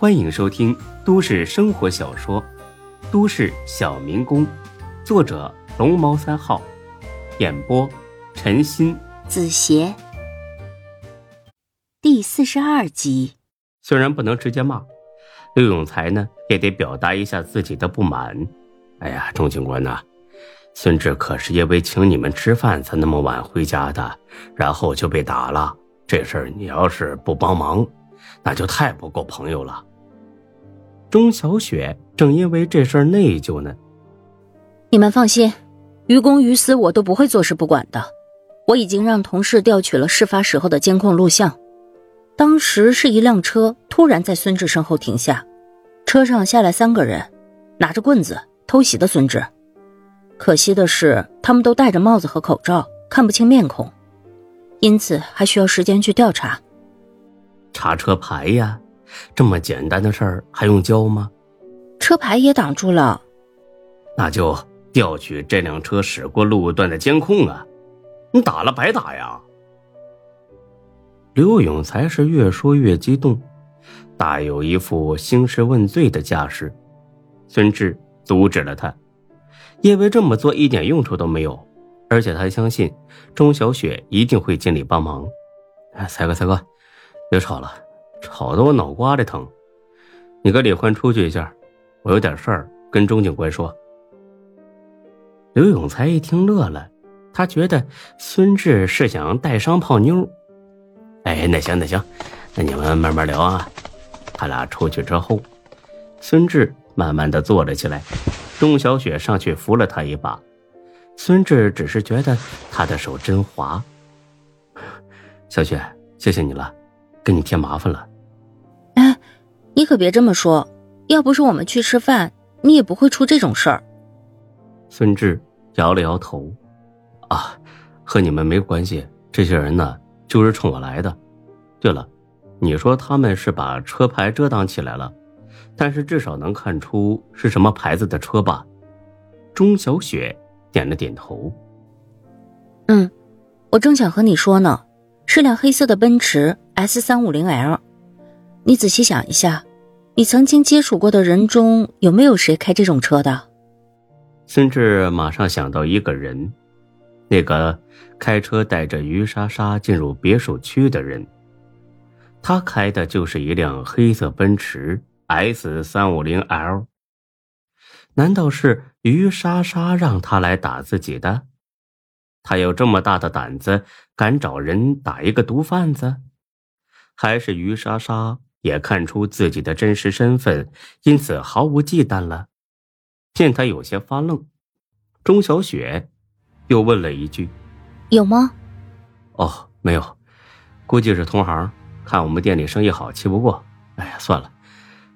欢迎收听都市生活小说《都市小民工》，作者龙猫三号，演播陈鑫、子邪，第四十二集。虽然不能直接骂，刘永才呢也得表达一下自己的不满。哎呀，钟警官呐，孙志可是因为请你们吃饭才那么晚回家的，然后就被打了。这事儿你要是不帮忙，那就太不够朋友了。钟小雪正因为这事儿内疚呢。你们放心，于公于私我都不会坐视不管的。我已经让同事调取了事发时候的监控录像。当时是一辆车突然在孙志身后停下，车上下来三个人，拿着棍子偷袭的孙志。可惜的是，他们都戴着帽子和口罩，看不清面孔。因此还需要时间去调查，查车牌呀，这么简单的事儿还用教吗？车牌也挡住了，那就调取这辆车驶过路段的监控啊！你打了白打呀！刘永才是越说越激动，大有一副兴师问罪的架势。孙志阻止了他，因为这么做一点用处都没有。而且他相信钟小雪一定会尽力帮忙。哎，才哥，才哥，别吵了，吵得我脑瓜子疼。你跟李欢出去一下，我有点事儿跟钟警官说。刘永才一听乐了，他觉得孙志是想带伤泡妞。哎，那行那行，那你们慢慢聊啊。他俩出去之后，孙志慢慢的坐了起来，钟小雪上去扶了他一把。孙志只是觉得他的手真滑。小雪，谢谢你了，给你添麻烦了。哎，你可别这么说，要不是我们去吃饭，你也不会出这种事儿。孙志摇了摇头，啊，和你们没关系，这些人呢就是冲我来的。对了，你说他们是把车牌遮挡起来了，但是至少能看出是什么牌子的车吧？钟小雪。点了点头。嗯，我正想和你说呢，是辆黑色的奔驰 S 三五零 L。你仔细想一下，你曾经接触过的人中有没有谁开这种车的？孙志马上想到一个人，那个开车带着于莎莎进入别墅区的人，他开的就是一辆黑色奔驰 S 三五零 L。难道是于莎莎让他来打自己的？他有这么大的胆子，敢找人打一个毒贩子？还是于莎莎也看出自己的真实身份，因此毫无忌惮了？见他有些发愣，钟小雪又问了一句：“有吗？”“哦，没有，估计是同行，看我们店里生意好，气不过。哎呀，算了，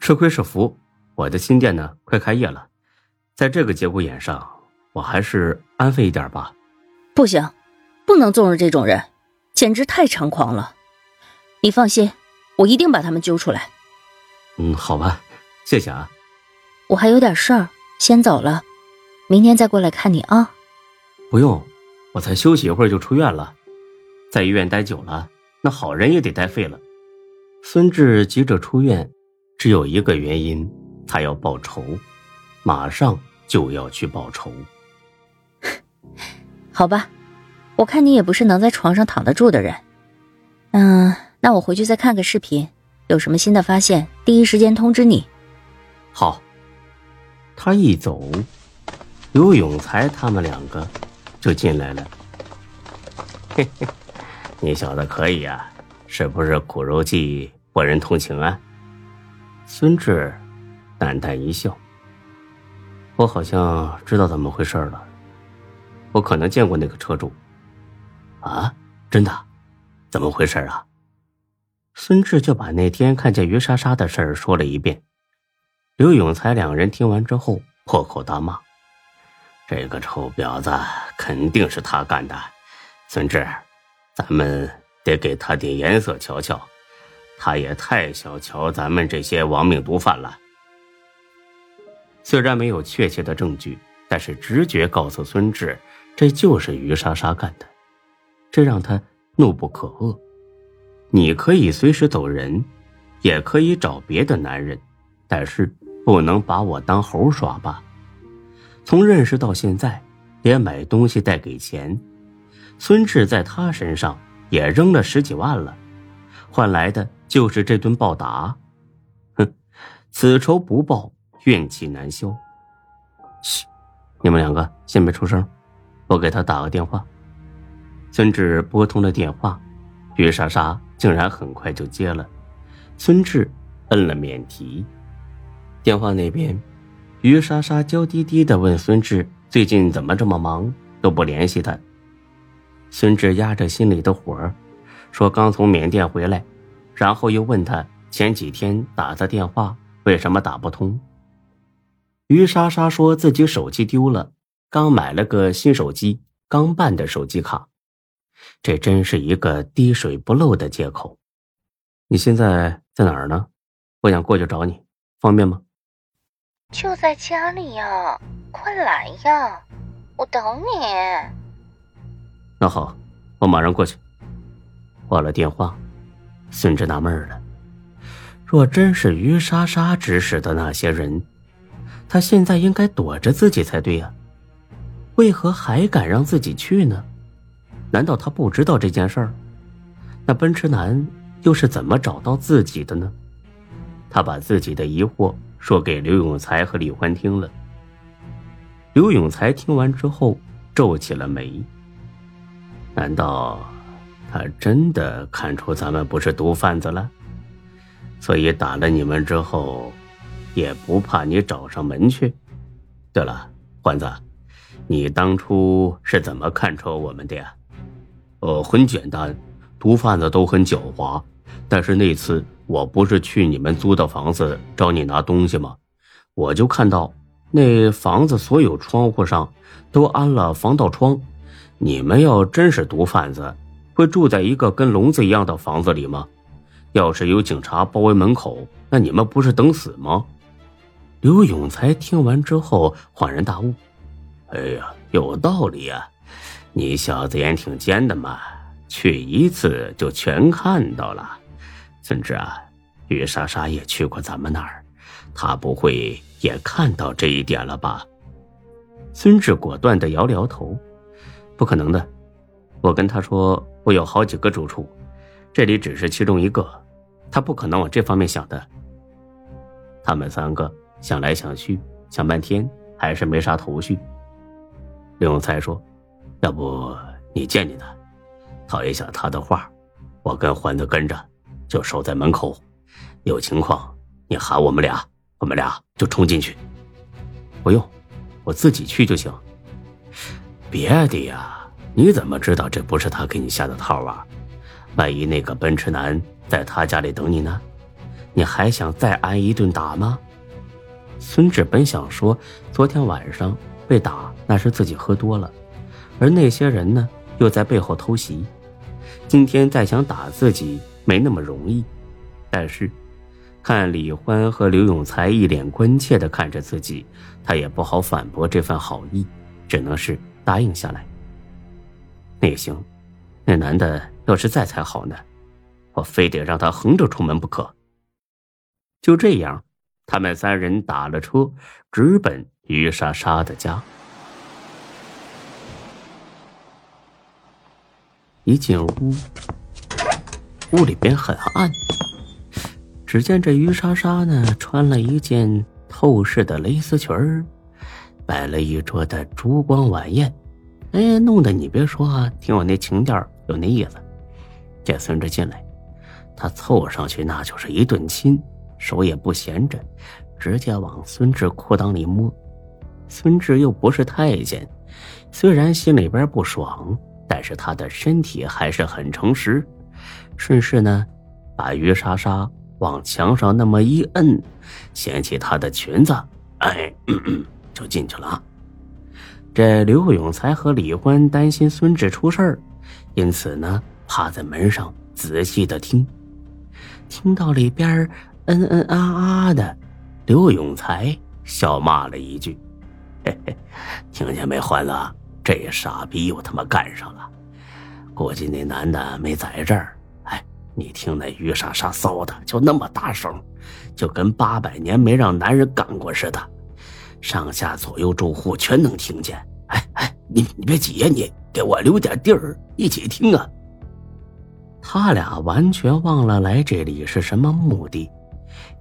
吃亏是福。我的新店呢，快开业了。”在这个节骨眼上，我还是安分一点吧。不行，不能纵容这种人，简直太猖狂了。你放心，我一定把他们揪出来。嗯，好吧，谢谢啊。我还有点事儿，先走了，明天再过来看你啊。不用，我才休息一会儿就出院了。在医院待久了，那好人也得待废了。孙志急着出院，只有一个原因，他要报仇，马上。就要去报仇，好吧，我看你也不是能在床上躺得住的人。嗯，那我回去再看个视频，有什么新的发现，第一时间通知你。好。他一走，刘永才他们两个就进来了。嘿嘿，你小子可以啊，是不是苦肉计博人同情啊？孙志淡淡一笑。我好像知道怎么回事了，我可能见过那个车主。啊，真的？怎么回事啊？孙志就把那天看见于莎莎的事儿说了一遍。刘永才两人听完之后破口大骂：“这个臭婊子肯定是他干的！孙志，咱们得给他点颜色瞧瞧，他也太小瞧咱们这些亡命毒贩了。”虽然没有确切的证据，但是直觉告诉孙志，这就是于莎莎干的，这让他怒不可遏。你可以随时走人，也可以找别的男人，但是不能把我当猴耍吧？从认识到现在，连买东西带给钱，孙志在他身上也扔了十几万了，换来的就是这顿暴打。哼，此仇不报，怨气难消。嘘，你们两个先别出声，我给他打个电话。孙志拨通了电话，于莎莎竟然很快就接了。孙志摁了免提，电话那边，于莎莎娇滴滴的问孙志：“最近怎么这么忙，都不联系他？”孙志压着心里的火，说：“刚从缅甸回来。”然后又问他前几天打的电话为什么打不通。于莎莎说自己手机丢了，刚买了个新手机，刚办的手机卡。这真是一个滴水不漏的借口。你现在在哪儿呢？我想过去找你，方便吗？就在家里呀，快来呀，我等你。那好，我马上过去。挂了电话，孙志纳闷了：若真是于莎莎指使的那些人，他现在应该躲着自己才对呀，为何还敢让自己去呢？难道他不知道这件事儿？那奔驰男又是怎么找到自己的呢？他把自己的疑惑说给刘永才和李欢听了。刘永才听完之后皱起了眉。难道他真的看出咱们不是毒贩子了？所以打了你们之后，也不怕你找上门去？对了，欢子，你当初是怎么看出我们的呀？呃，很简单，毒贩子都很狡猾。但是那次我不是去你们租的房子找你拿东西吗？我就看到那房子所有窗户上都安了防盗窗。你们要真是毒贩子，会住在一个跟笼子一样的房子里吗？要是有警察包围门口，那你们不是等死吗？刘永才听完之后恍然大悟：“哎呀，有道理呀。”你小子眼挺尖的嘛，去一次就全看到了。孙志啊，于莎莎也去过咱们那儿，她不会也看到这一点了吧？孙志果断的摇了摇头，不可能的。我跟他说，我有好几个住处，这里只是其中一个，他不可能往这方面想的。他们三个想来想去，想半天还是没啥头绪。刘永才说。要不你见见他，套一下他的话，我跟欢子跟着，就守在门口，有情况你喊我们俩，我们俩就冲进去。不用，我自己去就行。别的呀，你怎么知道这不是他给你下的套啊？万一那个奔驰男在他家里等你呢？你还想再挨一顿打吗？孙志本想说，昨天晚上被打那是自己喝多了。而那些人呢，又在背后偷袭。今天再想打自己，没那么容易。但是，看李欢和刘永才一脸关切的看着自己，他也不好反驳这份好意，只能是答应下来。那也行，那男的要是在才好呢，我非得让他横着出门不可。就这样，他们三人打了车，直奔于莎莎的家。一进屋，屋里边很暗。只见这于莎莎呢，穿了一件透视的蕾丝裙儿，摆了一桌的烛光晚宴，哎，弄得你别说啊，挺有那情调，有那意思。这孙志进来，他凑上去那就是一顿亲，手也不闲着，直接往孙志裤裆里摸。孙志又不是太监，虽然心里边不爽。但是他的身体还是很诚实，顺势呢，把于莎莎往墙上那么一摁，掀起她的裙子，哎，就进去了。这刘永才和李欢担心孙志出事儿，因此呢，趴在门上仔细的听，听到里边嗯嗯啊啊的，刘永才笑骂了一句：“嘿嘿，听见没，欢子？”这傻逼又他妈干上了，估计那男的没在这儿。哎，你听那雨沙沙骚的就那么大声，就跟八百年没让男人干过似的，上下左右住户全能听见。哎哎，你你别急呀，你给我留点地儿一起听啊。他俩完全忘了来这里是什么目的，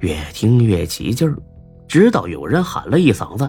越听越起劲儿，直到有人喊了一嗓子：“